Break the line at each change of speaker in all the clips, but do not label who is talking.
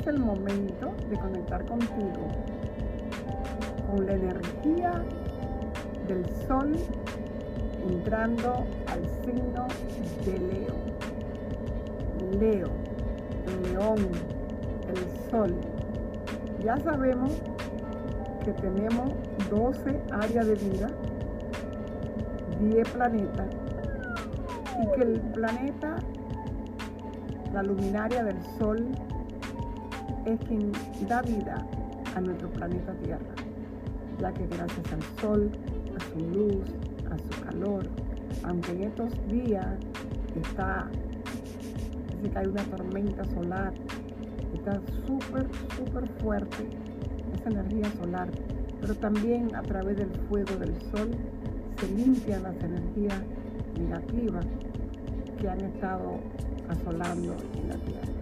es el momento de conectar contigo, con la energía del sol entrando al signo de Leo. Leo, el león, el sol. Ya sabemos que tenemos 12 áreas de vida, 10 planetas, y que el planeta, la luminaria del sol, es quien da vida a nuestro planeta Tierra, ya que gracias al sol, a su luz, a su calor, aunque en estos días está, dice que una tormenta solar, está súper, súper fuerte esa energía solar, pero también a través del fuego del sol se limpian las energías negativas que han estado asolando en la tierra.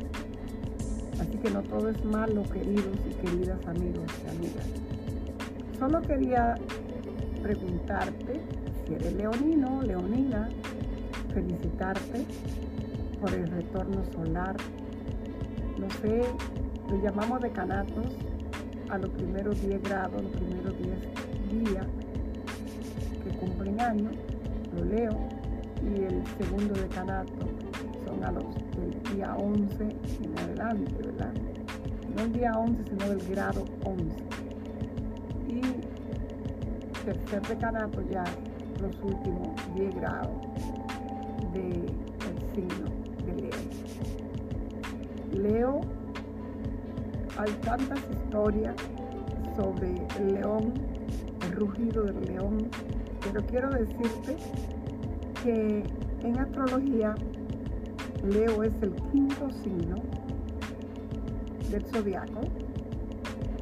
Así que no todo es malo, queridos y queridas amigos y amigas. Solo quería preguntarte si eres leonino, leonina, felicitarte por el retorno solar. No sé, le llamamos decanatos a los primeros 10 grados, los primeros 10 días que cumplen años, lo leo, y el segundo decanato son a los día 11 en adelante, ¿verdad? No el día 11, sino del grado 11. Y tercer decanato ya los últimos 10 grados del signo de Leo. Leo, hay tantas historias sobre el león, el rugido del león, pero quiero decirte que en astrología Leo es el quinto signo del zodiaco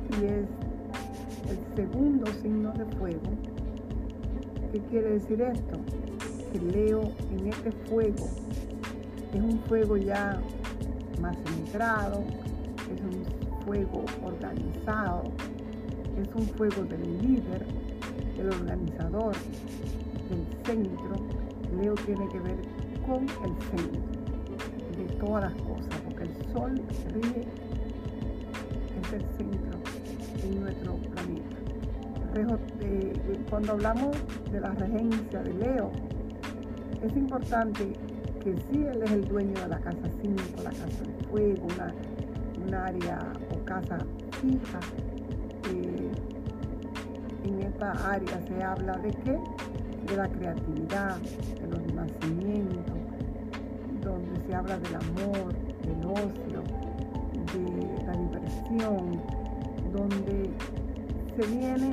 y es el segundo signo de fuego. ¿Qué quiere decir esto? Que Leo en este fuego es un fuego ya más centrado, es un fuego organizado, es un fuego del líder, del organizador, del centro. Leo tiene que ver con el centro todas las cosas, porque el sol ríe es el centro en nuestro planeta. Cuando hablamos de la regencia de Leo, es importante que si él es el dueño de la casa 5, la casa de fuego, un área o casa fija. Eh, en esta área se habla de qué? De la creatividad, de los nacimientos, se habla del amor, del ocio, de la diversión, donde se viene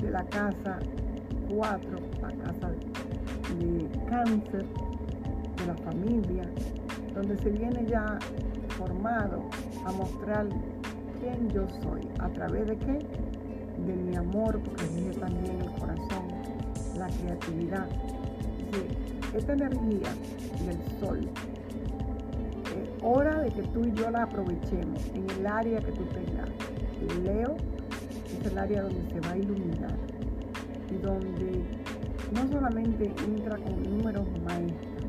de la casa 4, la casa de cáncer, de la familia, donde se viene ya formado a mostrar quién yo soy, a través de qué, de mi amor, porque viene también el corazón, la creatividad. esta energía del sol, de que tú y yo la aprovechemos en el área que tú tengas. Leo es el área donde se va a iluminar y donde no solamente entra con números maestros,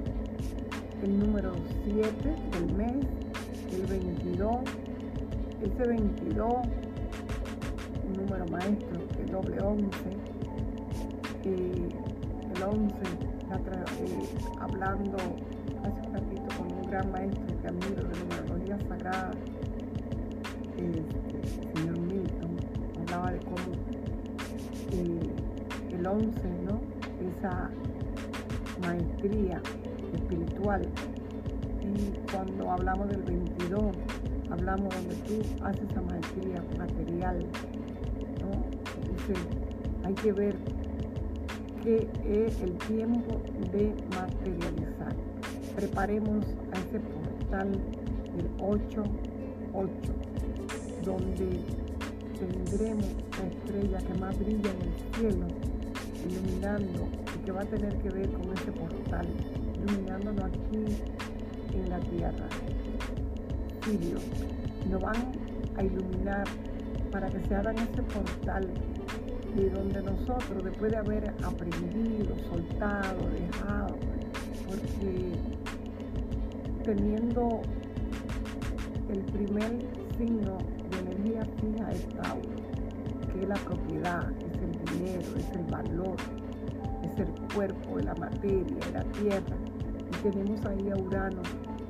el número 7 del mes, el 22, ese 22, un número maestro, el doble 11, el 11, eh, hablando hace un ratito con un gran maestro que admiro de numerología sagrada, el señor Milton, hablaba de cómo eh, el 11, ¿no? Esa maestría espiritual. Y cuando hablamos del 22, hablamos donde tú haces esa maestría material. Entonces, hay que ver qué es el tiempo de materializar. Preparemos a ese portal del 8-8, donde tendremos la estrella que más brilla en el cielo, iluminando y que va a tener que ver con ese portal iluminándonos aquí en la tierra. Sirio, nos van a iluminar para que se hagan ese portal de donde nosotros, después de haber aprendido, soltado, dejado, porque teniendo el primer signo de energía fija es Tauro, que es la propiedad, es el dinero, es el valor, es el cuerpo, es la materia, es la tierra. Y tenemos ahí a Urano,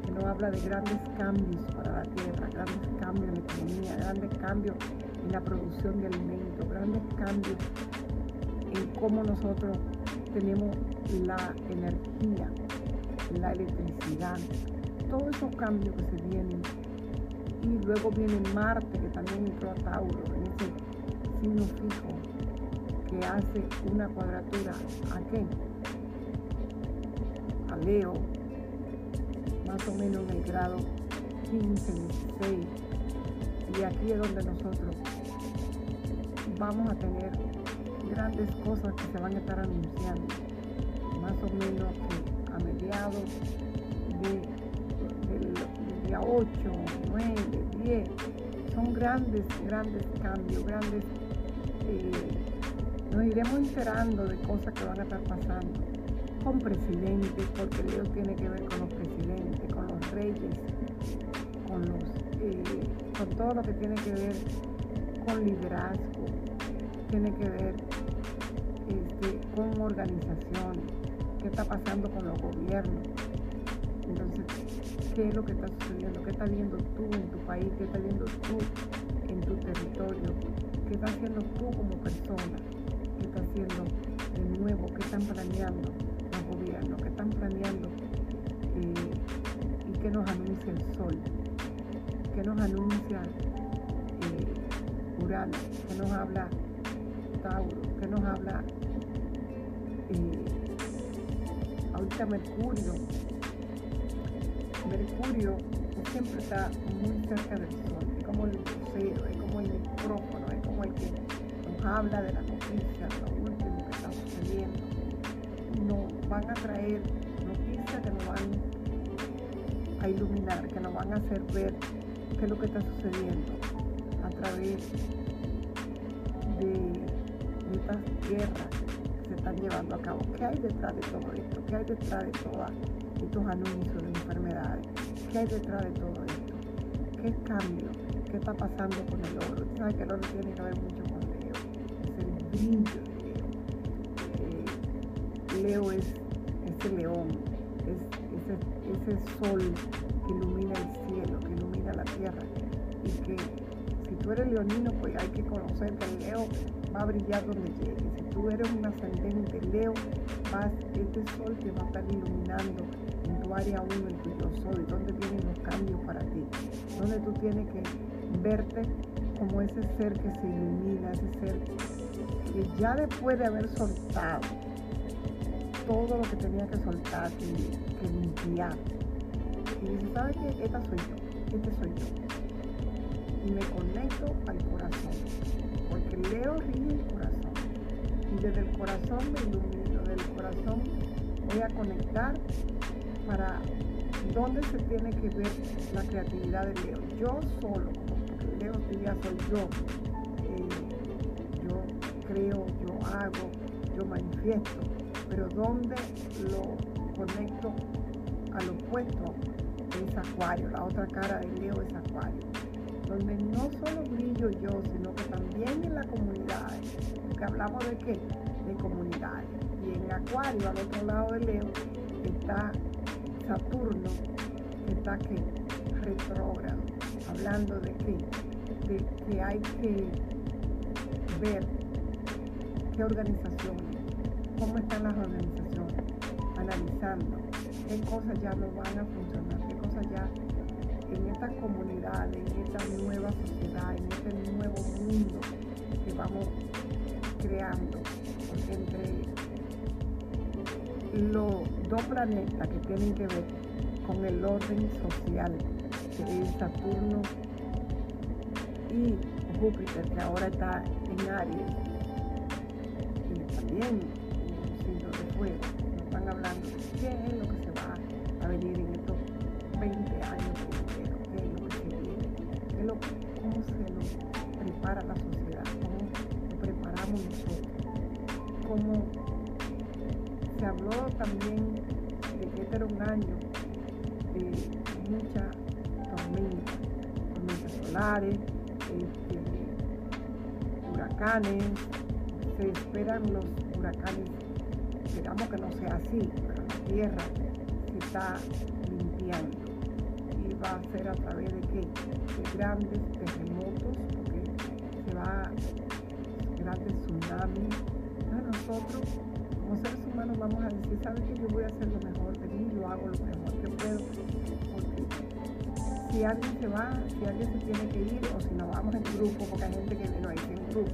que nos habla de grandes cambios para la tierra, grandes cambios en la economía, grandes cambios en la producción de alimentos, grandes cambios en cómo nosotros tenemos la energía, la electricidad, todos esos cambios que se vienen. Y luego viene Marte, que también entró a Tauro, en ese signo fijo, que hace una cuadratura. ¿A qué? A Leo, más o menos en el grado 15, 16. Y aquí es donde nosotros vamos a tener grandes cosas que se van a estar anunciando, más o menos a mediados de, del día 8, 9, 10, son grandes, grandes cambios, grandes... Eh, nos iremos enterando de cosas que van a estar pasando con presidentes, porque Leo tiene que ver con los presidentes, con los reyes, con, los, eh, con todo lo que tiene que ver con liderazgo, tiene que ver este, con organizaciones, qué está pasando con los gobiernos. Entonces, ¿qué es lo que está sucediendo? ¿Qué estás viendo tú en tu país? ¿Qué estás viendo tú en tu territorio? ¿Qué estás haciendo tú como persona? ¿Qué estás haciendo de nuevo? ¿Qué están planeando los gobiernos? ¿Qué están planeando? Eh, ¿Y qué nos anuncia el sol? ¿Qué nos anuncia eh, Urano? ¿Qué nos habla Tauro, que nos habla eh, ahorita Mercurio. Mercurio siempre está muy cerca del Sol, es como el lucero, es como el micrófono, es como el que nos habla de la noticia, lo último que está sucediendo. Nos van a traer noticias que nos van a iluminar, que nos van a hacer ver qué es lo que está sucediendo a través de estas guerras que se están llevando a cabo. ¿Qué hay detrás de todo esto? ¿Qué hay detrás de todos estos anuncios de enfermedades? ¿Qué hay detrás de todo esto? ¿Qué cambio? ¿Qué está pasando con el oro? ¿Sabes que el oro tiene que ver mucho con Leo? Es el brillo de Leo. Eh, Leo es ese león, es ese, sol que ilumina el cielo, que ilumina la tierra y que si tú eres leonino, pues hay que conocer que el Leo va a brillar donde llegue. Si tú eres un ascendente Leo, vas, este sol te va a estar iluminando área 1, en tu yo soy, donde vienen los cambios para ti, donde tú tienes que verte como ese ser que se ilumina, ese ser que ya después de haber soltado todo lo que tenía que soltar, que, que limpiar, y dice, ¿sabes qué? Esta soy yo, este soy yo. Y me conecto al corazón porque leo rige el corazón. Y desde el corazón me ilumino, desde el corazón voy a conectar para dónde se tiene que ver la creatividad de Leo. Yo solo, Leo día soy yo. Eh, yo creo, yo hago, yo manifiesto, pero dónde lo conecto al opuesto es Acuario, la otra cara de Leo es Acuario donde no solo brillo yo, sino que también en la comunidad, porque hablamos de qué? De comunidades. Y en Acuario, al otro lado de Leo, está Saturno, que está que retrógrado, hablando de qué? De que hay que ver qué organizaciones, cómo están las organizaciones, analizando qué cosas ya no van a funcionar, qué cosas ya en esta comunidad, en esta nueva sociedad, en este nuevo mundo que vamos creando. Entre los dos planetas que tienen que ver con el orden social, que es Saturno y Júpiter, que ahora está en Aries, y también un signo de fuego, nos están hablando de qué es lo que se va a venir en estos 20 años cómo se nos prepara la sociedad, cómo nos preparamos nosotros, cómo se habló también era un año de mucha tormenta, tormenta solares, este, huracanes, se esperan los huracanes, esperamos que no sea así, pero la tierra se está limpiando. Y va a ser a través de qué? De grandes terremotos, alguien se va, si alguien se tiene que ir, o si nos vamos en grupo, porque hay gente que no hay en grupo,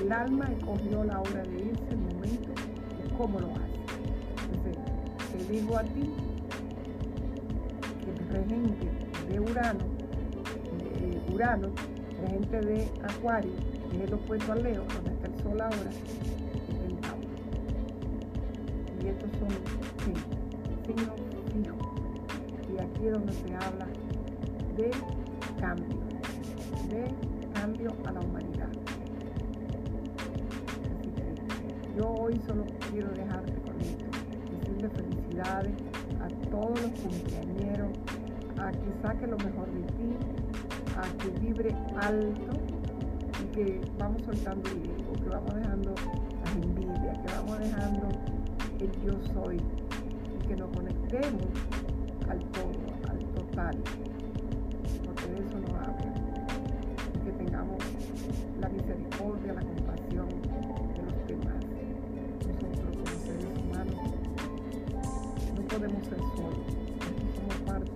el alma escogió la hora de irse, el momento, y cómo lo hace. Entonces, te digo a ti que el regente de Urano, de Urano, regente de Acuario, que es el opuesto al Leo, donde está el Sol ahora, y estos son signos fijos. Y aquí es donde se habla de cambio, de cambio a la humanidad. Así que yo hoy solo quiero dejarte con esto, decirle felicidades a todos los cumpleañeros, a que saque lo mejor de ti, a que vibre alto y que vamos soltando el ego, que vamos dejando las envidias, que vamos dejando el yo soy y que nos conectemos al todo, al total, de eso nos habla. Que tengamos la misericordia, la compasión de los demás. Nosotros como seres humanos no podemos ser solos, somos parte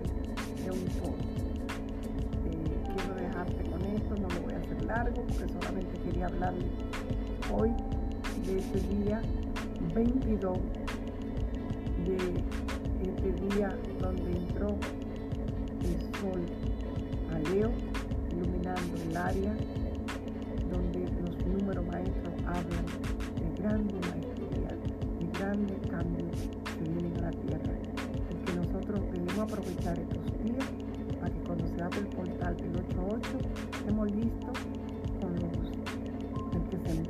de un todo. Eh, quiero dejarte con esto, no lo voy a hacer largo porque solamente quería hablarle hoy de este día 22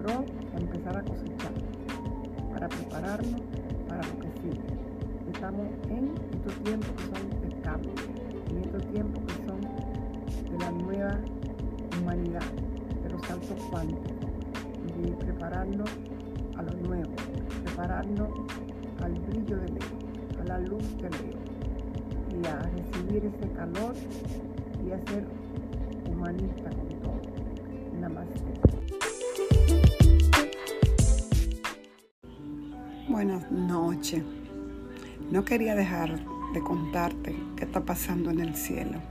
a empezar a cosechar para prepararnos para lo que sigue. Estamos en estos tiempos que son de cambio, en estos tiempos que son de la nueva humanidad, de los saltos cuánticos, de prepararnos a lo nuevo, prepararnos al brillo de Leo, a la luz de Leo, y a recibir ese calor y a ser humanista con Buenas. No quería dejar de contarte qué está pasando en el cielo.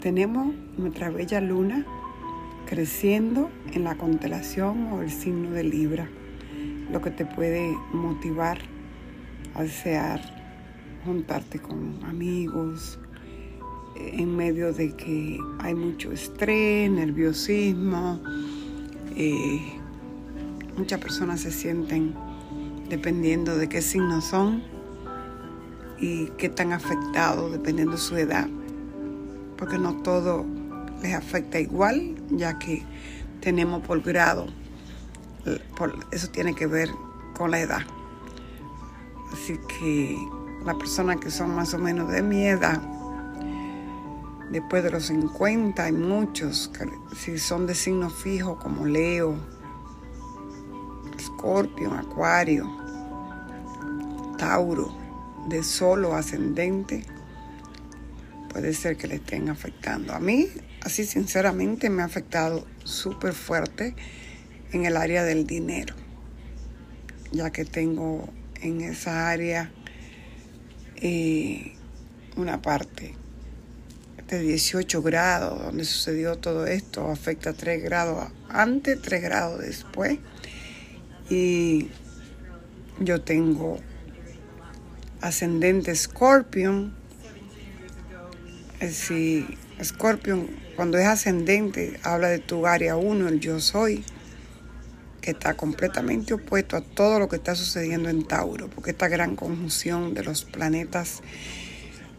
Tenemos nuestra bella luna creciendo en la constelación o el signo de Libra, lo que te puede motivar a desear juntarte con amigos en medio de que hay mucho estrés, nerviosismo. Eh, muchas personas se sienten dependiendo de qué signo son y qué tan afectados dependiendo de su edad, porque no todo les afecta igual, ya que tenemos por grado, por, eso tiene que ver con la edad. Así que las personas que son más o menos de mi edad, después de los 50 hay muchos, si son de signo fijo como Leo, Escorpio, Acuario, Tauro, de solo ascendente, puede ser que le estén afectando. A mí, así sinceramente, me ha afectado súper fuerte en el área del dinero, ya que tengo en esa área eh, una parte de 18 grados donde sucedió todo esto, afecta 3 grados antes, 3 grados después. Y yo tengo ascendente Scorpion. Si Scorpion, cuando es ascendente, habla de tu área 1, el yo soy, que está completamente opuesto a todo lo que está sucediendo en Tauro, porque esta gran conjunción de los planetas,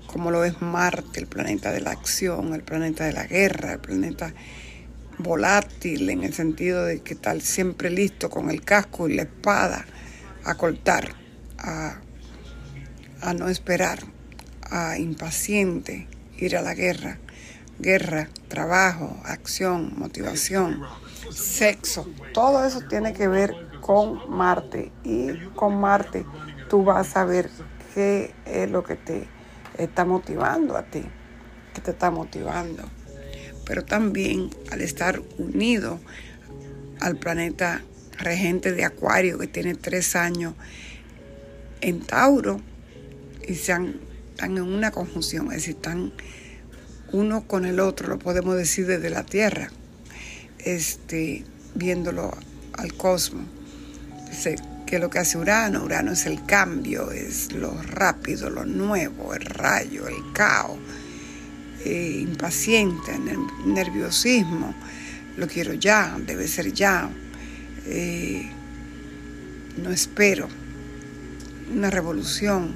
como lo es Marte, el planeta de la acción, el planeta de la guerra, el planeta volátil en el sentido de que está siempre listo con el casco y la espada a cortar, a, no esperar, a impaciente ir a la guerra, guerra, trabajo, acción, motivación, sexo. Todo eso tiene que ver con Marte. Y con Marte tú vas a ver qué es lo que te está motivando a ti, que te está motivando. Pero también al estar unido al planeta regente de Acuario que tiene tres años en Tauro y se están en una conjunción, es decir, están uno con el otro, lo podemos decir desde la Tierra, este, viéndolo al cosmos. ¿Qué es lo que hace Urano? Urano es el cambio, es lo rápido, lo nuevo, el rayo, el caos, eh, impaciente, nerviosismo, lo quiero ya, debe ser ya, eh, no espero, una revolución,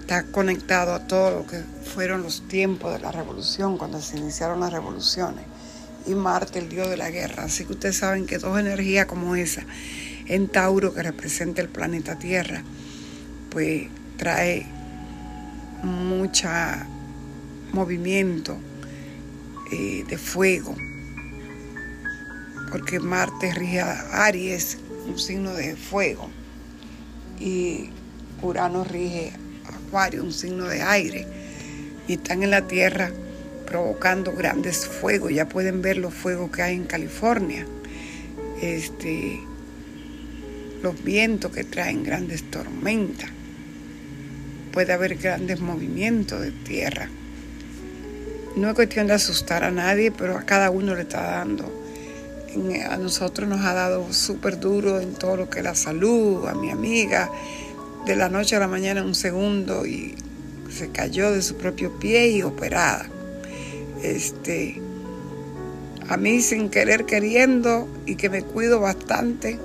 está conectado a todo lo que fueron los tiempos de la revolución, cuando se iniciaron las revoluciones, y Marte, el dios de la guerra, así que ustedes saben que dos energías como esa, en Tauro, que representa el planeta Tierra, pues trae mucha movimiento eh, de fuego, porque Marte rige a Aries, un signo de fuego, y Urano rige Acuario, un signo de aire, y están en la Tierra provocando grandes fuegos. Ya pueden ver los fuegos que hay en California. Este, los vientos que traen grandes tormentas. Puede haber grandes movimientos de tierra. No es cuestión de asustar a nadie, pero a cada uno le está dando. A nosotros nos ha dado súper duro en todo lo que es la salud, a mi amiga, de la noche a la mañana un segundo y se cayó de su propio pie y operada. Este, a mí sin querer queriendo y que me cuido bastante,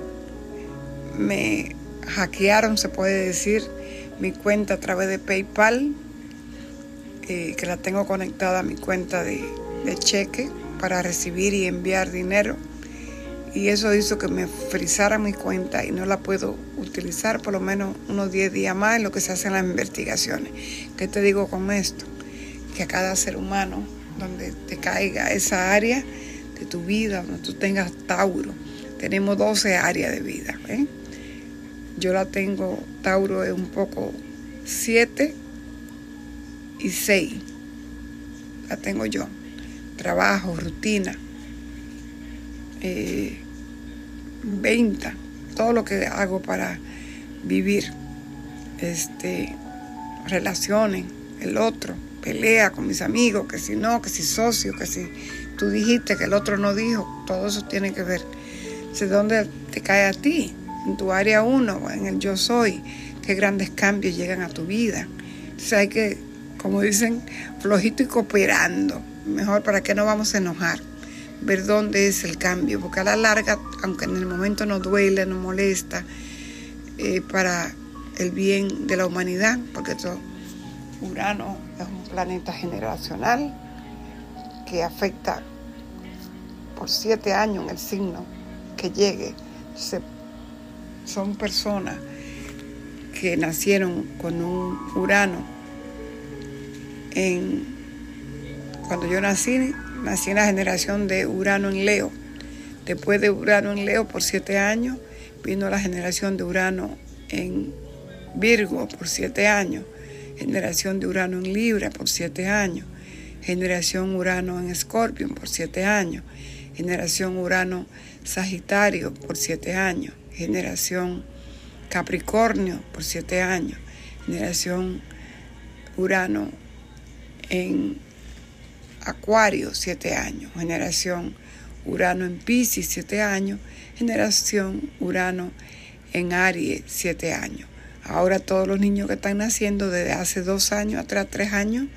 me hackearon, se puede decir, mi cuenta a través de PayPal, que la tengo conectada a mi cuenta de, cheque para recibir y enviar dinero. Y eso hizo que me frizara mi cuenta y no la puedo utilizar por lo menos unos 10 días más en lo que se hacen las investigaciones. ¿Qué te digo con esto? Que a cada ser humano, donde te caiga esa área de tu vida, donde tú tengas Tauro, tenemos 12 áreas de vida. ¿eh? Yo la tengo, Tauro es un poco 7 y 6. La tengo yo. Trabajo, rutina, eh, venta, todo lo que hago para vivir. Este, relaciones, el otro, pelea con mis amigos, que si no, que si socio, que si tú dijiste que el otro no dijo, todo eso tiene que ver. ¿De dónde te cae a ti? en tu área 1, en el yo soy, qué grandes cambios llegan a tu vida. Entonces hay que, como dicen, flojito y cooperando. Mejor para que no vamos a enojar. Ver dónde es el cambio, porque a la larga, aunque en el momento nos duele, nos molesta, eh, para el bien de la humanidad, porque todo, Urano es un planeta generacional que afecta por siete años en el signo que llegue. Son personas que nacieron con un Urano. Cuando yo nací, nací en la generación de Urano en Leo. Después de Urano en Leo por siete años, vino la generación de Urano en Virgo por siete años, generación de Urano en Libra por siete años, generación Urano en Escorpio por siete años, generación Urano Sagitario por siete años, generación Capricornio por siete años, generación Urano en Acuario siete años, generación Urano en Pisces siete años, generación Urano en Aries siete años. Ahora todos los niños que están naciendo desde hace dos años, atrás tres años,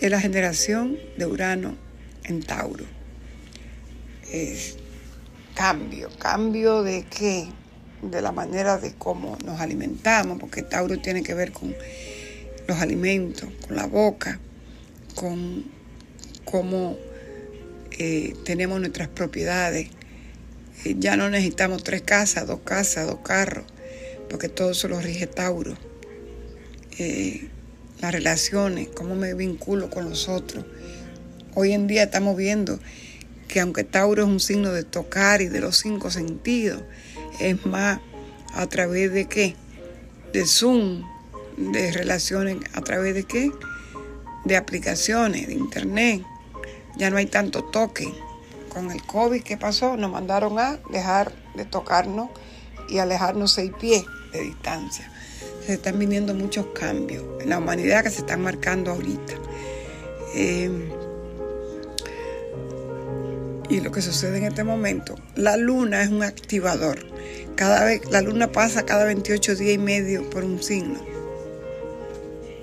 es la generación de Urano en Tauro. Es, cambio. ¿Cambio de qué? De la manera de cómo nos alimentamos, porque Tauro tiene que ver con los alimentos, con la boca, con cómo eh, tenemos nuestras propiedades. Eh, ya no necesitamos tres casas, dos casas, dos carros, porque todo eso lo rige Tauro. Eh,
las relaciones, cómo me vinculo con los otros. Hoy en día estamos viendo que aunque Tauro es un signo de tocar y de los cinco sentidos, es más a través de qué? De Zoom, de relaciones, a través de qué? De aplicaciones, de internet. Ya no hay tanto toque. Con el COVID que pasó, nos mandaron a dejar de tocarnos y alejarnos seis pies de distancia. Se están viniendo muchos cambios en la humanidad que se están marcando ahorita. Eh, y lo que sucede en este momento, la luna es un activador. Cada vez, la luna pasa cada 28 días y medio por un signo.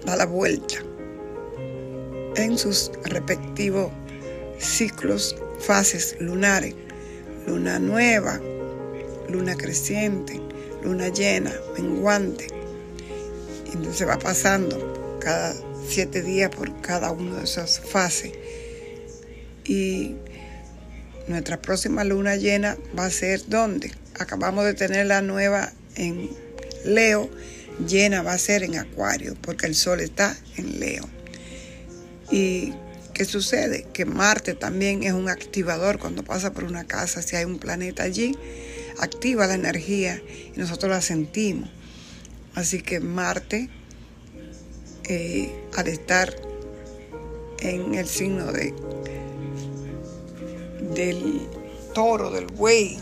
Da la vuelta en sus respectivos ciclos, fases lunares. Luna nueva, luna creciente, luna llena, menguante. Entonces va pasando cada siete días por cada una de esas fases. Y nuestra próxima luna llena va a ser ¿dónde? Acabamos de tener la nueva en Leo, llena va a ser en Acuario, porque el Sol está en Leo. ¿Y qué sucede? Que Marte también es un activador cuando pasa por una casa, si hay un planeta allí, activa la energía y nosotros la sentimos. Así que Marte, eh, al estar en el signo de del toro, del buey,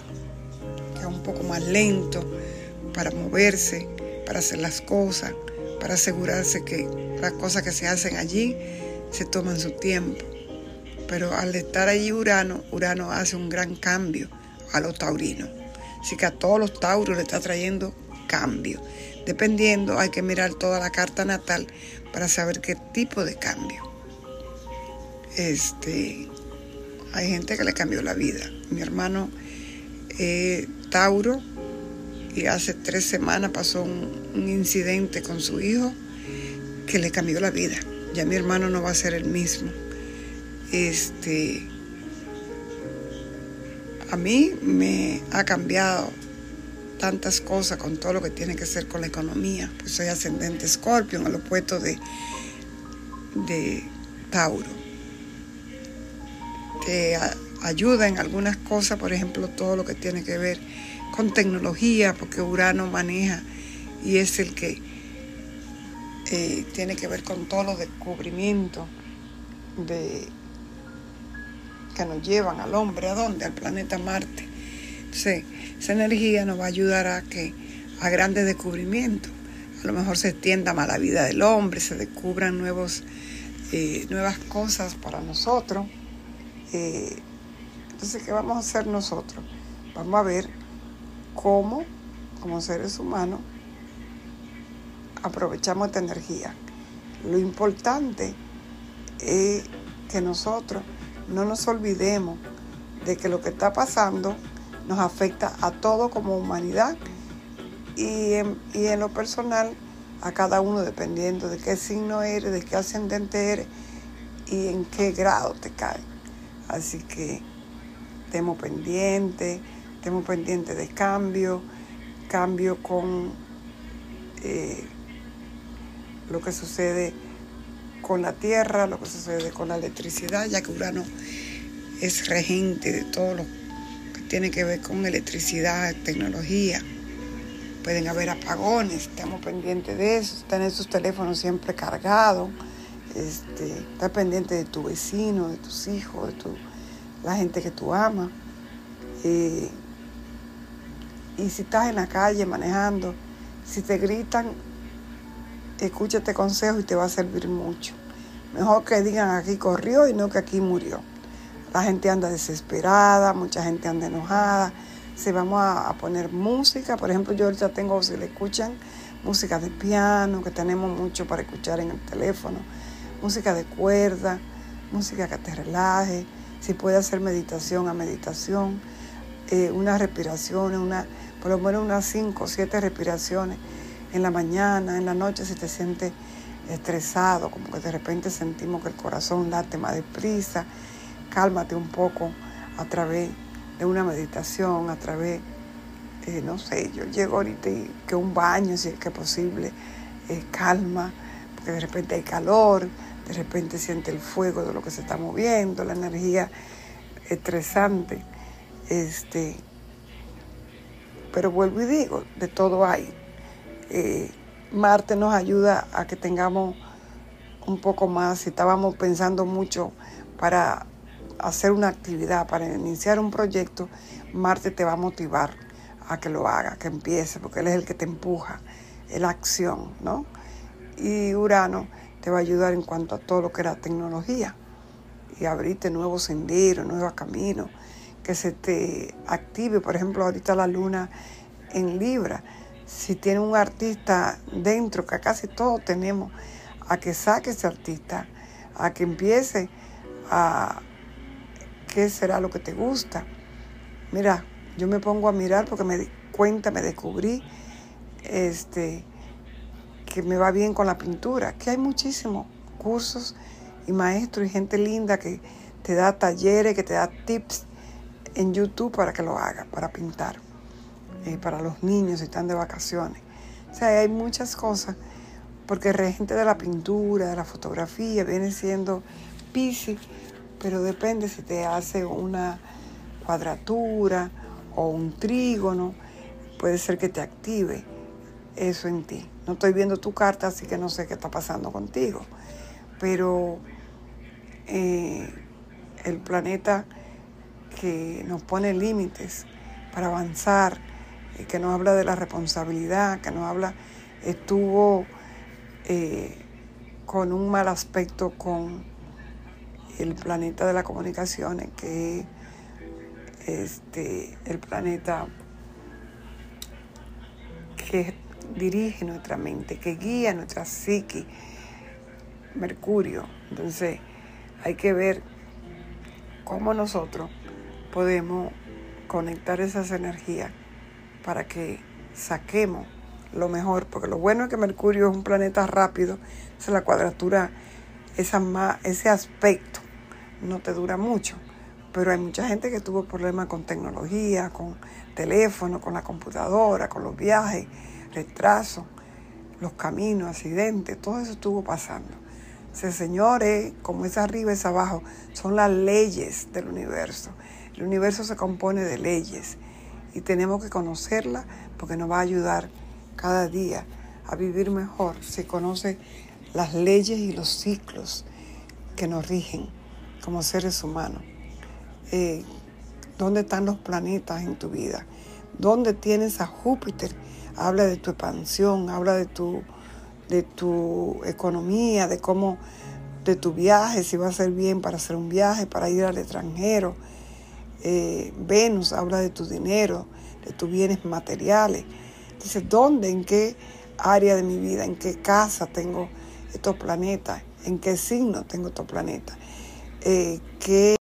que es un poco más lento para moverse, para hacer las cosas, para asegurarse que las cosas que se hacen allí se toman su tiempo. Pero al estar allí Urano, Urano hace un gran cambio a los taurinos. Así que a todos los tauros le está trayendo cambio. Dependiendo, hay que mirar toda la carta natal para saber qué tipo de cambio. Este, hay gente que le cambió la vida. Mi hermano eh, Tauro y hace tres semanas pasó un, incidente con su hijo que le cambió la vida. Ya mi hermano no va a ser el mismo. Este, a mí me ha cambiado tantas cosas con todo lo que tiene que ver con la economía. Pues soy ascendente Scorpio en el opuesto de, de Tauro te ayuda en algunas cosas, por ejemplo, todo lo que tiene que ver con tecnología, porque Urano maneja y es el que eh, tiene que ver con todos los descubrimientos de, que nos llevan al hombre, ¿a dónde? Al planeta Marte. Entonces, esa energía nos va a ayudar a que a grandes descubrimientos. A lo mejor se extienda más la vida del hombre, se descubran nuevos, eh, nuevas cosas para nosotros. Eh, entonces, ¿qué vamos a hacer nosotros? Vamos a ver cómo, como seres humanos, aprovechamos esta energía. Lo importante es que nosotros no nos olvidemos de que lo que está pasando nos afecta a todos como humanidad y en, y en lo personal a cada uno dependiendo de qué signo eres, de qué ascendente eres y en qué grado te cae. Así que estemos pendientes, estemos pendientes de cambio, cambio con eh, lo que sucede con la tierra, lo que sucede con la electricidad, ya que Urano es regente de todo lo que tiene que ver con electricidad, tecnología. Pueden haber apagones, estamos pendientes de eso, tener sus teléfonos siempre cargados este, estar pendiente de tu vecino, de tus hijos, de tu, la gente que tú amas. Eh, y si estás en la calle manejando, si te gritan, escúchate consejo y te va a servir mucho. Mejor que digan aquí corrió y no que aquí murió. La gente anda desesperada, mucha gente anda enojada. Si vamos a, a poner música, por ejemplo, yo ahorita tengo, si le escuchan, música de piano, que tenemos mucho para escuchar en el teléfono música de cuerda, música que te relaje, si puede hacer meditación a meditación, eh, unas respiraciones, una, por lo menos unas 5 o 7 respiraciones en la mañana, en la noche si te sientes estresado, como que de repente sentimos que el corazón late más deprisa, cálmate un poco a través de una meditación, a través, no sé, yo llego ahorita y que un baño, si es que posible, eh, calma, porque de repente hay calor, de repente siente el fuego de lo que se está moviendo, la energía estresante. Este, pero vuelvo y digo, de todo hay. Eh, Marte nos ayuda a que tengamos un poco más, si estábamos pensando mucho para hacer una actividad, para iniciar un proyecto, Marte te va a motivar a que lo haga, que empiece, porque él es el que te empuja, es la acción, ¿no? Y Urano te va a ayudar en cuanto a todo lo que era tecnología y abrirte nuevos senderos, nuevos caminos, que se te active, por ejemplo, ahorita la luna en Libra. Si tiene un artista dentro, que casi todos tenemos, a que saque ese artista, a que empiece a qué será lo que te gusta. Mira, yo me pongo a mirar porque me di cuenta, me descubrí este, que me va bien con la pintura, que hay muchísimos cursos y maestros y gente linda que te da talleres, que te da tips en YouTube para que lo hagas, para pintar, eh, para los niños si están de vacaciones. O sea, hay muchas cosas, porque el regente de la pintura, de la fotografía, viene siendo Pisces, pero depende si te hace una cuadratura o un trígono, puede ser que te active eso en ti. No estoy viendo tu carta, así que no sé qué está pasando contigo. Pero eh, el planeta que nos pone límites para avanzar, eh, que nos habla de la responsabilidad, que nos habla, estuvo eh, con un mal aspecto con el planeta de las comunicaciones, que es este, el planeta que dirige nuestra mente, que guía nuestra psique, Mercurio. Entonces hay que ver cómo nosotros podemos conectar esas energías para que saquemos lo mejor, porque lo bueno es que Mercurio es un planeta rápido, es la cuadratura, esa, ese aspecto no te dura mucho, pero hay mucha gente que tuvo problemas con tecnología, con teléfono, con la computadora, con los viajes, retrasos, los caminos, accidentes, todo eso estuvo pasando. Ese señores, como es arriba es abajo, son las leyes del universo. El universo se compone de leyes y tenemos que conocerla porque nos va a ayudar cada día a vivir mejor si conoce las leyes y los ciclos que nos rigen como seres humanos. Eh, ¿Dónde están los planetas en tu vida? ¿Dónde tienes a Júpiter? Habla de tu expansión, habla de tu, de tu economía, de cómo, de tu viaje, si va a ser bien para hacer un viaje, para ir al extranjero. Eh, Venus habla de tu dinero, de tus bienes materiales. Dice, ¿dónde, en qué área de mi vida, en qué casa tengo estos planetas, en qué signo tengo estos planetas? Eh, qué